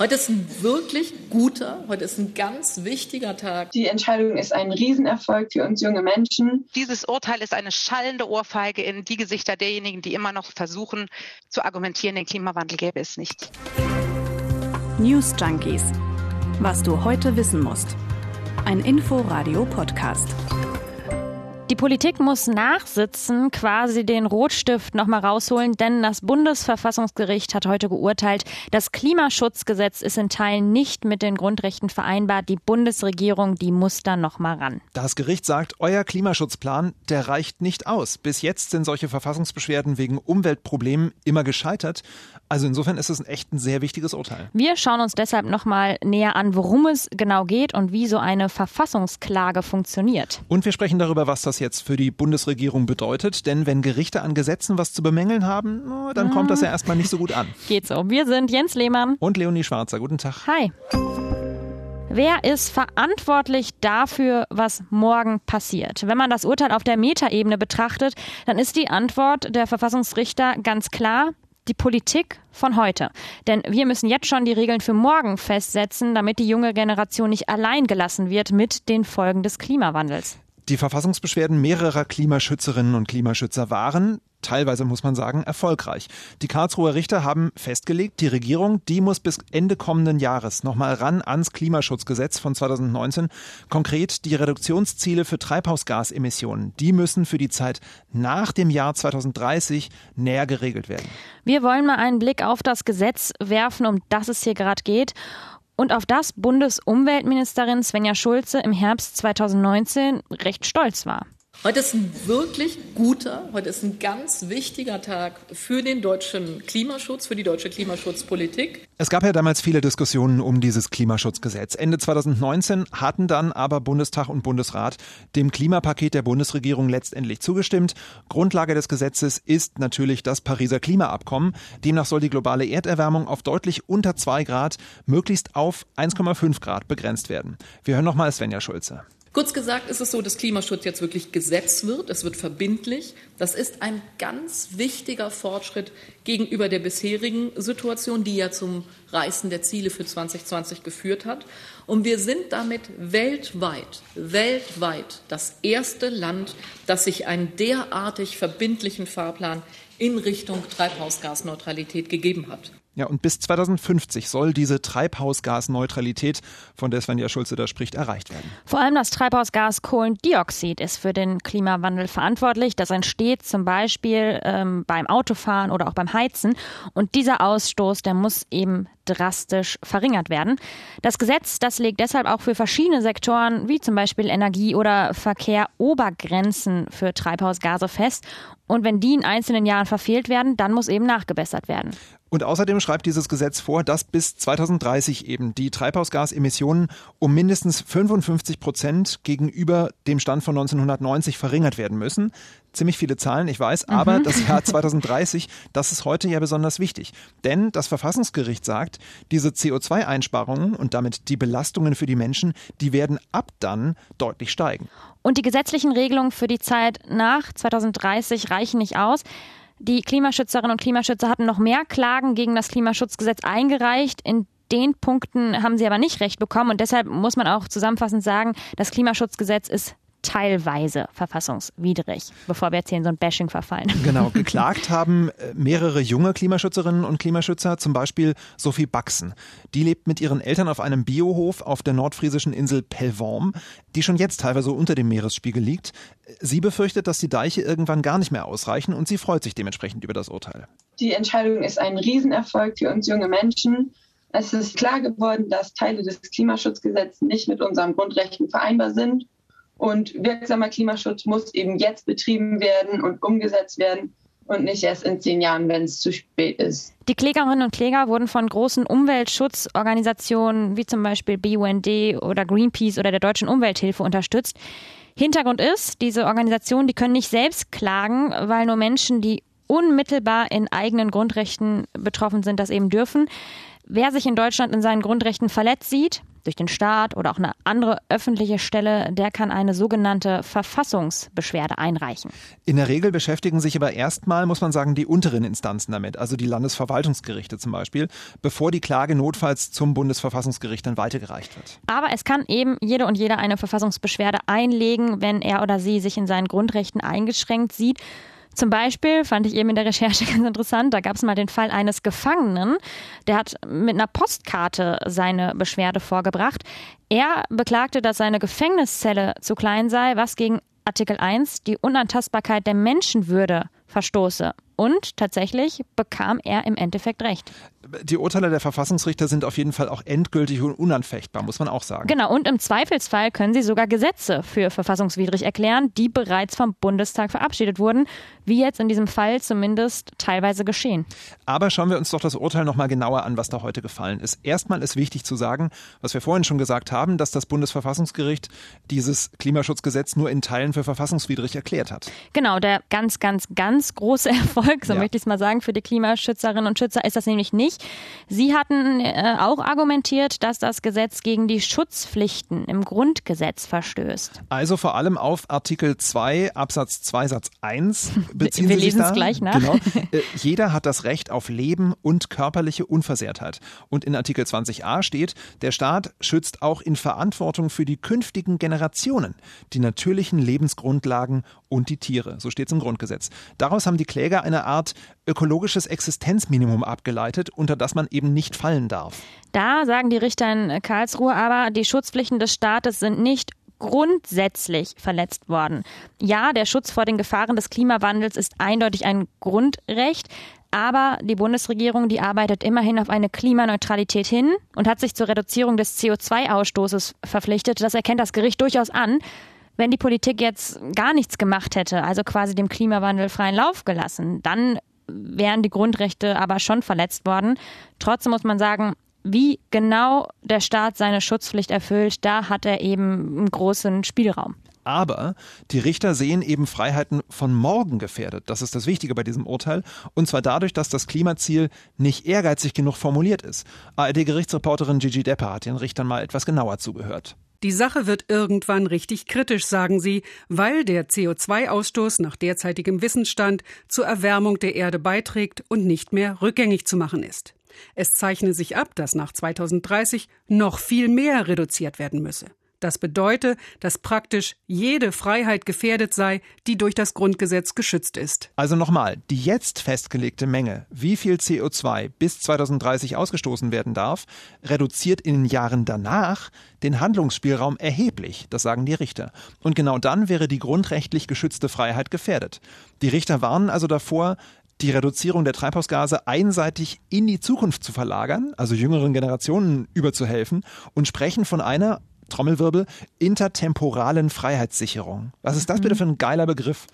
Heute ist ein wirklich guter, heute ist ein ganz wichtiger Tag. Die Entscheidung ist ein Riesenerfolg für uns junge Menschen. Dieses Urteil ist eine schallende Ohrfeige in die Gesichter derjenigen, die immer noch versuchen zu argumentieren, den Klimawandel gäbe es nicht. News Junkies. Was du heute wissen musst. Ein Info-Radio-Podcast. Die Politik muss nachsitzen, quasi den Rotstift nochmal rausholen, denn das Bundesverfassungsgericht hat heute geurteilt, das Klimaschutzgesetz ist in Teilen nicht mit den Grundrechten vereinbart. Die Bundesregierung, die muss da nochmal ran. Das Gericht sagt, euer Klimaschutzplan, der reicht nicht aus. Bis jetzt sind solche Verfassungsbeschwerden wegen Umweltproblemen immer gescheitert. Also insofern ist es ein echt ein sehr wichtiges Urteil. Wir schauen uns deshalb nochmal näher an, worum es genau geht und wie so eine Verfassungsklage funktioniert. Und wir sprechen darüber, was das jetzt für die Bundesregierung bedeutet. Denn wenn Gerichte an Gesetzen was zu bemängeln haben, dann kommt das ja erstmal nicht so gut an. Geht so. Wir sind Jens Lehmann und Leonie Schwarzer. Guten Tag. Hi. Wer ist verantwortlich dafür, was morgen passiert? Wenn man das Urteil auf der Metaebene betrachtet, dann ist die Antwort der Verfassungsrichter ganz klar, die Politik von heute. Denn wir müssen jetzt schon die Regeln für morgen festsetzen, damit die junge Generation nicht allein gelassen wird mit den Folgen des Klimawandels. Die Verfassungsbeschwerden mehrerer Klimaschützerinnen und Klimaschützer waren, teilweise muss man sagen, erfolgreich. Die Karlsruher Richter haben festgelegt, die Regierung, die muss bis Ende kommenden Jahres nochmal ran ans Klimaschutzgesetz von 2019. Konkret die Reduktionsziele für Treibhausgasemissionen, die müssen für die Zeit nach dem Jahr 2030 näher geregelt werden. Wir wollen mal einen Blick auf das Gesetz werfen, um das es hier gerade geht und auf das Bundesumweltministerin Svenja Schulze im Herbst 2019 recht stolz war. Heute ist ein wirklich guter, heute ist ein ganz wichtiger Tag für den deutschen Klimaschutz, für die deutsche Klimaschutzpolitik. Es gab ja damals viele Diskussionen um dieses Klimaschutzgesetz. Ende 2019 hatten dann aber Bundestag und Bundesrat dem Klimapaket der Bundesregierung letztendlich zugestimmt. Grundlage des Gesetzes ist natürlich das Pariser Klimaabkommen. Demnach soll die globale Erderwärmung auf deutlich unter zwei Grad, möglichst auf 1,5 Grad begrenzt werden. Wir hören nochmal Svenja Schulze. Kurz gesagt ist es so, dass Klimaschutz jetzt wirklich Gesetz wird. Es wird verbindlich. Das ist ein ganz wichtiger Fortschritt gegenüber der bisherigen Situation, die ja zum Reißen der Ziele für 2020 geführt hat. Und wir sind damit weltweit, weltweit das erste Land, das sich einen derartig verbindlichen Fahrplan in Richtung Treibhausgasneutralität gegeben hat. Ja, und bis 2050 soll diese Treibhausgasneutralität, von der Svenja Schulze da spricht, erreicht werden. Vor allem das Treibhausgas Kohlendioxid ist für den Klimawandel verantwortlich. Das entsteht zum Beispiel ähm, beim Autofahren oder auch beim Heizen. Und dieser Ausstoß, der muss eben drastisch verringert werden. Das Gesetz, das legt deshalb auch für verschiedene Sektoren, wie zum Beispiel Energie oder Verkehr, Obergrenzen für Treibhausgase fest. Und wenn die in einzelnen Jahren verfehlt werden, dann muss eben nachgebessert werden. Und außerdem schreibt dieses Gesetz vor, dass bis 2030 eben die Treibhausgasemissionen um mindestens 55 Prozent gegenüber dem Stand von 1990 verringert werden müssen. Ziemlich viele Zahlen, ich weiß, aber mhm. das Jahr 2030, das ist heute ja besonders wichtig. Denn das Verfassungsgericht sagt, diese CO2-Einsparungen und damit die Belastungen für die Menschen, die werden ab dann deutlich steigen. Und die gesetzlichen Regelungen für die Zeit nach 2030 reichen nicht aus. Die Klimaschützerinnen und Klimaschützer hatten noch mehr Klagen gegen das Klimaschutzgesetz eingereicht. In den Punkten haben sie aber nicht recht bekommen und deshalb muss man auch zusammenfassend sagen, das Klimaschutzgesetz ist teilweise verfassungswidrig, bevor wir jetzt hier in so ein Bashing verfallen. Genau, geklagt haben äh, mehrere junge Klimaschützerinnen und Klimaschützer, zum Beispiel Sophie Baxen. Die lebt mit ihren Eltern auf einem Biohof auf der nordfriesischen Insel Pellworm, die schon jetzt teilweise unter dem Meeresspiegel liegt. Sie befürchtet, dass die Deiche irgendwann gar nicht mehr ausreichen und sie freut sich dementsprechend über das Urteil. Die Entscheidung ist ein Riesenerfolg für uns junge Menschen. Es ist klar geworden, dass Teile des Klimaschutzgesetzes nicht mit unseren Grundrechten vereinbar sind und wirksamer Klimaschutz muss eben jetzt betrieben werden und umgesetzt werden und nicht erst in zehn Jahren, wenn es zu spät ist. Die Klägerinnen und Kläger wurden von großen Umweltschutzorganisationen wie zum Beispiel BUND oder Greenpeace oder der Deutschen Umwelthilfe unterstützt. Hintergrund ist, diese Organisationen, die können nicht selbst klagen, weil nur Menschen, die unmittelbar in eigenen Grundrechten betroffen sind, das eben dürfen. Wer sich in Deutschland in seinen Grundrechten verletzt sieht, durch den Staat oder auch eine andere öffentliche Stelle, der kann eine sogenannte Verfassungsbeschwerde einreichen. In der Regel beschäftigen sich aber erstmal, muss man sagen, die unteren Instanzen damit, also die Landesverwaltungsgerichte zum Beispiel, bevor die Klage notfalls zum Bundesverfassungsgericht dann weitergereicht wird. Aber es kann eben jede und jeder eine Verfassungsbeschwerde einlegen, wenn er oder sie sich in seinen Grundrechten eingeschränkt sieht. Zum Beispiel fand ich eben in der Recherche ganz interessant, da gab es mal den Fall eines Gefangenen, der hat mit einer Postkarte seine Beschwerde vorgebracht. Er beklagte, dass seine Gefängniszelle zu klein sei, was gegen Artikel 1 die Unantastbarkeit der Menschenwürde verstoße. Und tatsächlich bekam er im Endeffekt recht die Urteile der Verfassungsrichter sind auf jeden Fall auch endgültig und unanfechtbar, muss man auch sagen. Genau, und im Zweifelsfall können sie sogar Gesetze für verfassungswidrig erklären, die bereits vom Bundestag verabschiedet wurden, wie jetzt in diesem Fall zumindest teilweise geschehen. Aber schauen wir uns doch das Urteil nochmal genauer an, was da heute gefallen ist. Erstmal ist wichtig zu sagen, was wir vorhin schon gesagt haben, dass das Bundesverfassungsgericht dieses Klimaschutzgesetz nur in Teilen für verfassungswidrig erklärt hat. Genau, der ganz, ganz, ganz große Erfolg, so ja. möchte ich es mal sagen, für die Klimaschützerinnen und Schützer ist das nämlich nicht. Sie hatten äh, auch argumentiert, dass das Gesetz gegen die Schutzpflichten im Grundgesetz verstößt. Also vor allem auf Artikel 2 Absatz 2 Satz 1 beziehen Wir Sie lesen es gleich nach. Genau. Äh, jeder hat das Recht auf Leben und körperliche Unversehrtheit. Und in Artikel 20a steht, der Staat schützt auch in Verantwortung für die künftigen Generationen die natürlichen Lebensgrundlagen und die Tiere. So steht es im Grundgesetz. Daraus haben die Kläger eine Art ökologisches Existenzminimum abgeleitet, unter das man eben nicht fallen darf. Da sagen die Richter in Karlsruhe aber, die Schutzpflichten des Staates sind nicht grundsätzlich verletzt worden. Ja, der Schutz vor den Gefahren des Klimawandels ist eindeutig ein Grundrecht, aber die Bundesregierung, die arbeitet immerhin auf eine Klimaneutralität hin und hat sich zur Reduzierung des CO2-Ausstoßes verpflichtet. Das erkennt das Gericht durchaus an. Wenn die Politik jetzt gar nichts gemacht hätte, also quasi dem Klimawandel freien Lauf gelassen, dann wären die Grundrechte aber schon verletzt worden. Trotzdem muss man sagen, wie genau der Staat seine Schutzpflicht erfüllt, da hat er eben einen großen Spielraum. Aber die Richter sehen eben Freiheiten von morgen gefährdet. Das ist das Wichtige bei diesem Urteil. Und zwar dadurch, dass das Klimaziel nicht ehrgeizig genug formuliert ist. ARD-Gerichtsreporterin Gigi Depper hat den Richtern mal etwas genauer zugehört. Die Sache wird irgendwann richtig kritisch, sagen sie, weil der CO2-Ausstoß nach derzeitigem Wissensstand zur Erwärmung der Erde beiträgt und nicht mehr rückgängig zu machen ist. Es zeichne sich ab, dass nach 2030 noch viel mehr reduziert werden müsse. Das bedeutet, dass praktisch jede Freiheit gefährdet sei, die durch das Grundgesetz geschützt ist. Also nochmal, die jetzt festgelegte Menge, wie viel CO2 bis 2030 ausgestoßen werden darf, reduziert in den Jahren danach den Handlungsspielraum erheblich, das sagen die Richter. Und genau dann wäre die grundrechtlich geschützte Freiheit gefährdet. Die Richter warnen also davor, die Reduzierung der Treibhausgase einseitig in die Zukunft zu verlagern, also jüngeren Generationen überzuhelfen, und sprechen von einer Trommelwirbel, intertemporalen Freiheitssicherung. Was ist das bitte mhm. für ein geiler Begriff?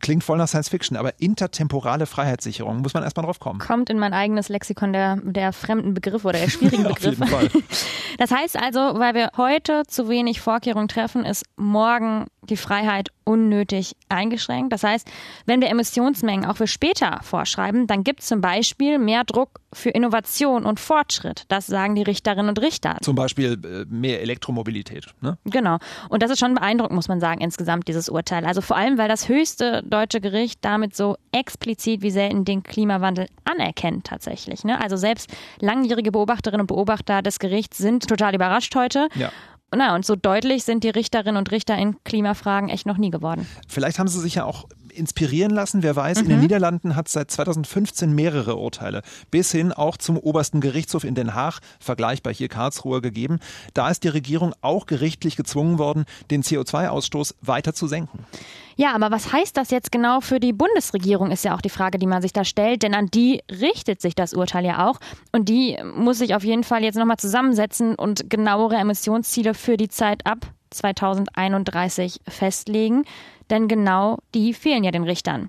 Klingt voll nach Science Fiction, aber intertemporale Freiheitssicherung, muss man erstmal drauf kommen. Kommt in mein eigenes Lexikon der, der fremden Begriffe oder der schwierigen Begriffe. Auf jeden Fall. Das heißt also, weil wir heute zu wenig Vorkehrungen treffen, ist morgen die Freiheit unnötig eingeschränkt. Das heißt, wenn wir Emissionsmengen auch für später vorschreiben, dann gibt es zum Beispiel mehr Druck für Innovation und Fortschritt. Das sagen die Richterinnen und Richter. Zum Beispiel äh, mehr Elektromobilität. Ne? Genau. Und das ist schon beeindruckend, muss man sagen, insgesamt dieses Urteil. Also vor allem, weil das höchste deutsche Gericht damit so explizit wie selten den Klimawandel anerkennt tatsächlich. Ne? Also selbst langjährige Beobachterinnen und Beobachter des Gerichts sind total überrascht heute. Ja. Na, und so deutlich sind die Richterinnen und Richter in Klimafragen echt noch nie geworden. Vielleicht haben sie sich ja auch inspirieren lassen. Wer weiß, mhm. in den mhm. Niederlanden hat es seit 2015 mehrere Urteile, bis hin auch zum obersten Gerichtshof in Den Haag, vergleichbar hier Karlsruhe, gegeben. Da ist die Regierung auch gerichtlich gezwungen worden, den CO2-Ausstoß weiter zu senken. Ja, aber was heißt das jetzt genau für die Bundesregierung, ist ja auch die Frage, die man sich da stellt. Denn an die richtet sich das Urteil ja auch. Und die muss sich auf jeden Fall jetzt nochmal zusammensetzen und genauere Emissionsziele für die Zeit ab 2031 festlegen denn genau die fehlen ja den Richtern.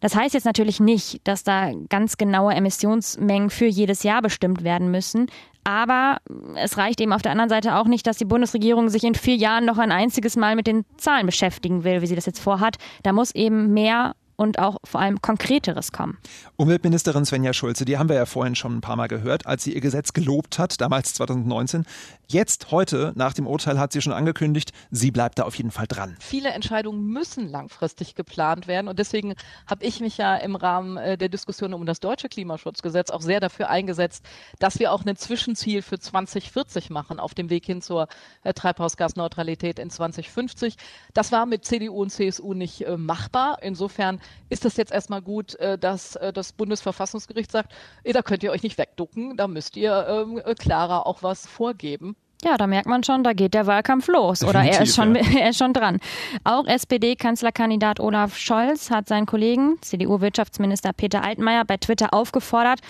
Das heißt jetzt natürlich nicht, dass da ganz genaue Emissionsmengen für jedes Jahr bestimmt werden müssen. Aber es reicht eben auf der anderen Seite auch nicht, dass die Bundesregierung sich in vier Jahren noch ein einziges Mal mit den Zahlen beschäftigen will, wie sie das jetzt vorhat. Da muss eben mehr und auch vor allem Konkreteres kommen. Umweltministerin Svenja Schulze, die haben wir ja vorhin schon ein paar Mal gehört, als sie ihr Gesetz gelobt hat, damals 2019. Jetzt, heute, nach dem Urteil, hat sie schon angekündigt, sie bleibt da auf jeden Fall dran. Viele Entscheidungen müssen langfristig geplant werden und deswegen habe ich mich ja im Rahmen äh, der Diskussion um das deutsche Klimaschutzgesetz auch sehr dafür eingesetzt, dass wir auch ein Zwischenziel für 2040 machen auf dem Weg hin zur äh, Treibhausgasneutralität in 2050. Das war mit CDU und CSU nicht äh, machbar. Insofern ist es jetzt erstmal gut, dass das Bundesverfassungsgericht sagt, da könnt ihr euch nicht wegducken, da müsst ihr ähm, klarer auch was vorgeben. Ja, da merkt man schon, da geht der Wahlkampf los Definitiv, oder er ist schon, ja. er ist schon dran. Auch SPD-Kanzlerkandidat Olaf Scholz hat seinen Kollegen, CDU-Wirtschaftsminister Peter Altmaier, bei Twitter aufgefordert,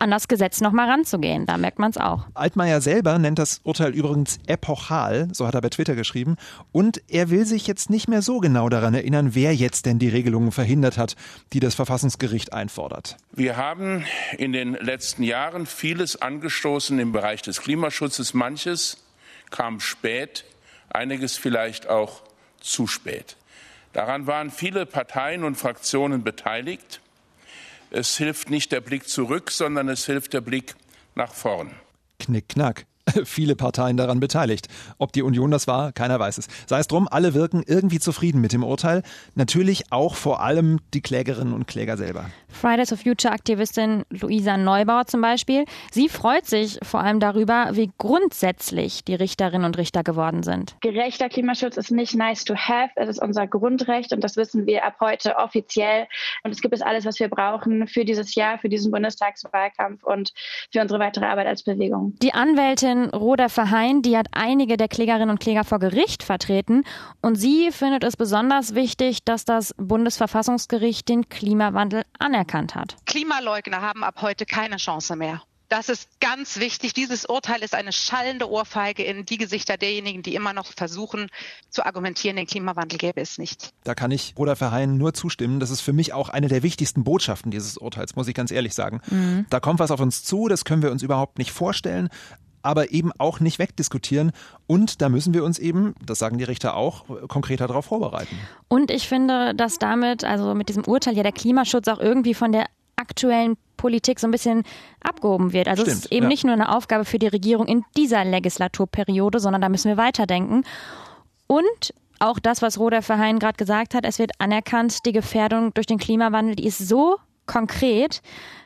an das Gesetz nochmal ranzugehen. Da merkt man es auch. Altmaier selber nennt das Urteil übrigens epochal, so hat er bei Twitter geschrieben. Und er will sich jetzt nicht mehr so genau daran erinnern, wer jetzt denn die Regelungen verhindert hat, die das Verfassungsgericht einfordert. Wir haben in den letzten Jahren vieles angestoßen im Bereich des Klimaschutzes. Manches kam spät, einiges vielleicht auch zu spät. Daran waren viele Parteien und Fraktionen beteiligt. Es hilft nicht der Blick zurück, sondern es hilft der Blick nach vorn. Knick, knack. viele Parteien daran beteiligt. Ob die Union das war, keiner weiß es. Sei es drum, alle wirken irgendwie zufrieden mit dem Urteil. Natürlich auch vor allem die Klägerinnen und Kläger selber. Fridays for Future Aktivistin Luisa Neubauer zum Beispiel. Sie freut sich vor allem darüber, wie grundsätzlich die Richterinnen und Richter geworden sind. Gerechter Klimaschutz ist nicht nice to have, es ist unser Grundrecht und das wissen wir ab heute offiziell. Und es gibt es alles, was wir brauchen für dieses Jahr, für diesen Bundestagswahlkampf und für unsere weitere Arbeit als Bewegung. Die Anwältin Roda Verheyen, die hat einige der Klägerinnen und Kläger vor Gericht vertreten und sie findet es besonders wichtig, dass das Bundesverfassungsgericht den Klimawandel anerkannt hat. Klimaleugner haben ab heute keine Chance mehr. Das ist ganz wichtig. Dieses Urteil ist eine schallende Ohrfeige in die Gesichter derjenigen, die immer noch versuchen zu argumentieren, den Klimawandel gäbe es nicht. Da kann ich Roda Verheyen nur zustimmen. Das ist für mich auch eine der wichtigsten Botschaften dieses Urteils, muss ich ganz ehrlich sagen. Mhm. Da kommt was auf uns zu, das können wir uns überhaupt nicht vorstellen aber eben auch nicht wegdiskutieren. Und da müssen wir uns eben, das sagen die Richter auch, konkreter darauf vorbereiten. Und ich finde, dass damit, also mit diesem Urteil ja der Klimaschutz auch irgendwie von der aktuellen Politik so ein bisschen abgehoben wird. Also Stimmt, es ist eben ja. nicht nur eine Aufgabe für die Regierung in dieser Legislaturperiode, sondern da müssen wir weiterdenken. Und auch das, was Roder Verheyen gerade gesagt hat, es wird anerkannt, die Gefährdung durch den Klimawandel, die ist so konkret.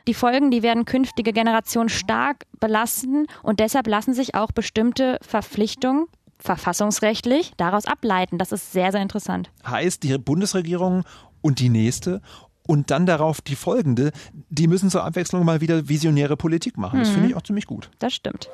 Die Folgen, die werden künftige Generationen stark belasten und deshalb lassen sich auch bestimmte Verpflichtungen verfassungsrechtlich daraus ableiten. Das ist sehr, sehr interessant. Heißt, die Bundesregierung und die nächste und dann darauf die folgende, die müssen zur Abwechslung mal wieder visionäre Politik machen. Das mhm. finde ich auch ziemlich gut. Das stimmt.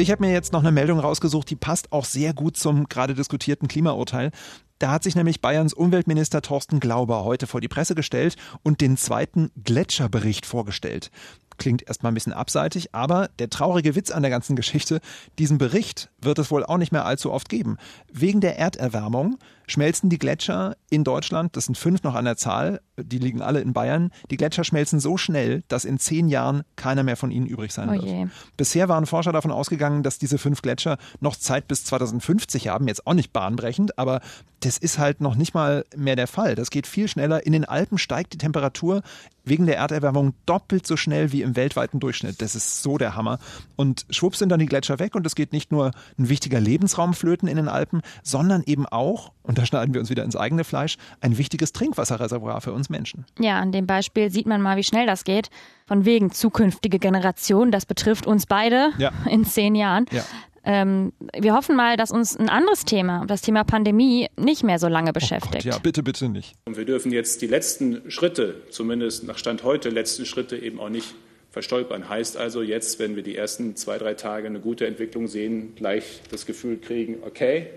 Ich habe mir jetzt noch eine Meldung rausgesucht, die passt auch sehr gut zum gerade diskutierten Klimaurteil. Da hat sich nämlich Bayerns Umweltminister Thorsten Glauber heute vor die Presse gestellt und den zweiten Gletscherbericht vorgestellt. Klingt erstmal ein bisschen abseitig, aber der traurige Witz an der ganzen Geschichte, diesen Bericht wird es wohl auch nicht mehr allzu oft geben. Wegen der Erderwärmung schmelzen die Gletscher in Deutschland, das sind fünf noch an der Zahl, die liegen alle in Bayern, die Gletscher schmelzen so schnell, dass in zehn Jahren keiner mehr von ihnen übrig sein oh wird. Bisher waren Forscher davon ausgegangen, dass diese fünf Gletscher noch Zeit bis 2050 haben, jetzt auch nicht bahnbrechend, aber das ist halt noch nicht mal mehr der Fall. Das geht viel schneller. In den Alpen steigt die Temperatur wegen der Erderwärmung doppelt so schnell wie im weltweiten Durchschnitt. Das ist so der Hammer. Und schwupps sind dann die Gletscher weg und es geht nicht nur ein wichtiger Lebensraum flöten in den Alpen, sondern eben auch, und da schneiden wir uns wieder ins eigene Fleisch, ein wichtiges Trinkwasserreservoir für uns Menschen. Ja, an dem Beispiel sieht man mal, wie schnell das geht. Von wegen zukünftige Generationen, das betrifft uns beide ja. in zehn Jahren. Ja. Ähm, wir hoffen mal, dass uns ein anderes Thema, das Thema Pandemie, nicht mehr so lange beschäftigt. Oh Gott, ja, bitte, bitte nicht. Und wir dürfen jetzt die letzten Schritte, zumindest nach Stand heute, letzten Schritte eben auch nicht verstolpern. Heißt also jetzt, wenn wir die ersten zwei, drei Tage eine gute Entwicklung sehen, gleich das Gefühl kriegen, okay,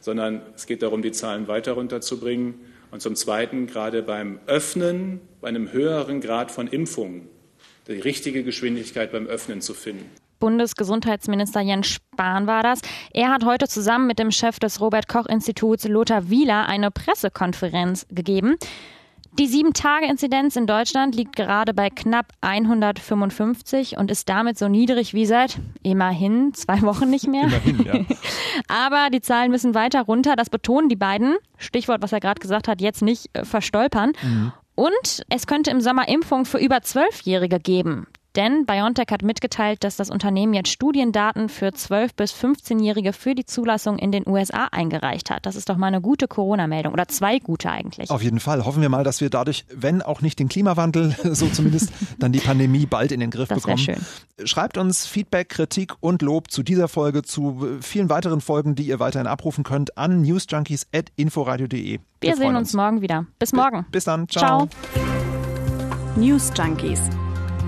sondern es geht darum, die Zahlen weiter runterzubringen. Und zum Zweiten, gerade beim Öffnen, bei einem höheren Grad von Impfungen, die richtige Geschwindigkeit beim Öffnen zu finden. Bundesgesundheitsminister Jens Spahn war das. Er hat heute zusammen mit dem Chef des Robert Koch Instituts Lothar Wieler eine Pressekonferenz gegeben. Die 7-Tage-Inzidenz in Deutschland liegt gerade bei knapp 155 und ist damit so niedrig wie seit immerhin zwei Wochen nicht mehr. Immerhin, ja. Aber die Zahlen müssen weiter runter, das betonen die beiden. Stichwort, was er gerade gesagt hat, jetzt nicht äh, verstolpern. Mhm. Und es könnte im Sommer Impfung für über Zwölfjährige geben. Denn BioNTech hat mitgeteilt, dass das Unternehmen jetzt Studiendaten für 12- bis 15-Jährige für die Zulassung in den USA eingereicht hat. Das ist doch mal eine gute Corona-Meldung oder zwei gute eigentlich. Auf jeden Fall. Hoffen wir mal, dass wir dadurch, wenn auch nicht den Klimawandel, so zumindest dann die Pandemie bald in den Griff Das bekommen. Schreibt uns Feedback, Kritik und Lob zu dieser Folge, zu vielen weiteren Folgen, die ihr weiterhin abrufen könnt, an newsjunkies.inforadio.de. Wir, sehen freuen uns morgen wieder. Bis morgen. Bis dann. Ciao. News Junkies.